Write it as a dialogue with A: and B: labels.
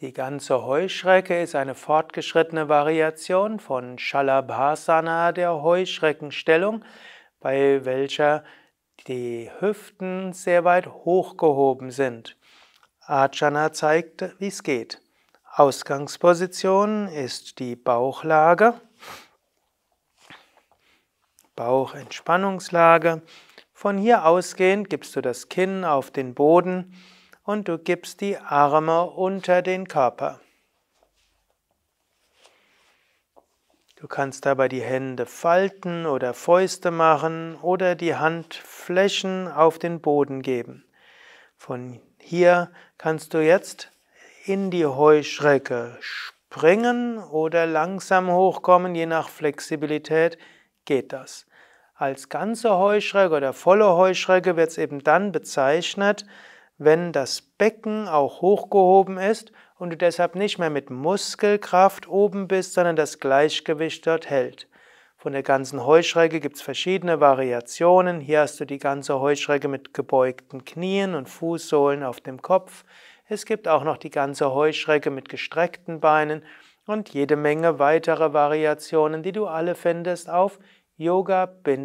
A: Die ganze Heuschrecke ist eine fortgeschrittene Variation von Shalabhasana, der Heuschreckenstellung, bei welcher die Hüften sehr weit hochgehoben sind. Ajana zeigt, wie es geht. Ausgangsposition ist die Bauchlage, Bauchentspannungslage. Von hier ausgehend gibst du das Kinn auf den Boden und du gibst die Arme unter den Körper. Du kannst dabei die Hände falten oder Fäuste machen oder die Handflächen auf den Boden geben. Von hier kannst du jetzt in die Heuschrecke springen oder langsam hochkommen, je nach Flexibilität geht das. Als ganze Heuschrecke oder volle Heuschrecke wird es eben dann bezeichnet, wenn das Becken auch hochgehoben ist und du deshalb nicht mehr mit Muskelkraft oben bist, sondern das Gleichgewicht dort hält. Von der ganzen Heuschrecke gibt es verschiedene Variationen. Hier hast du die ganze Heuschrecke mit gebeugten Knien und Fußsohlen auf dem Kopf. Es gibt auch noch die ganze Heuschrecke mit gestreckten Beinen und jede Menge weitere Variationen, die du alle findest auf yoga-vidya.de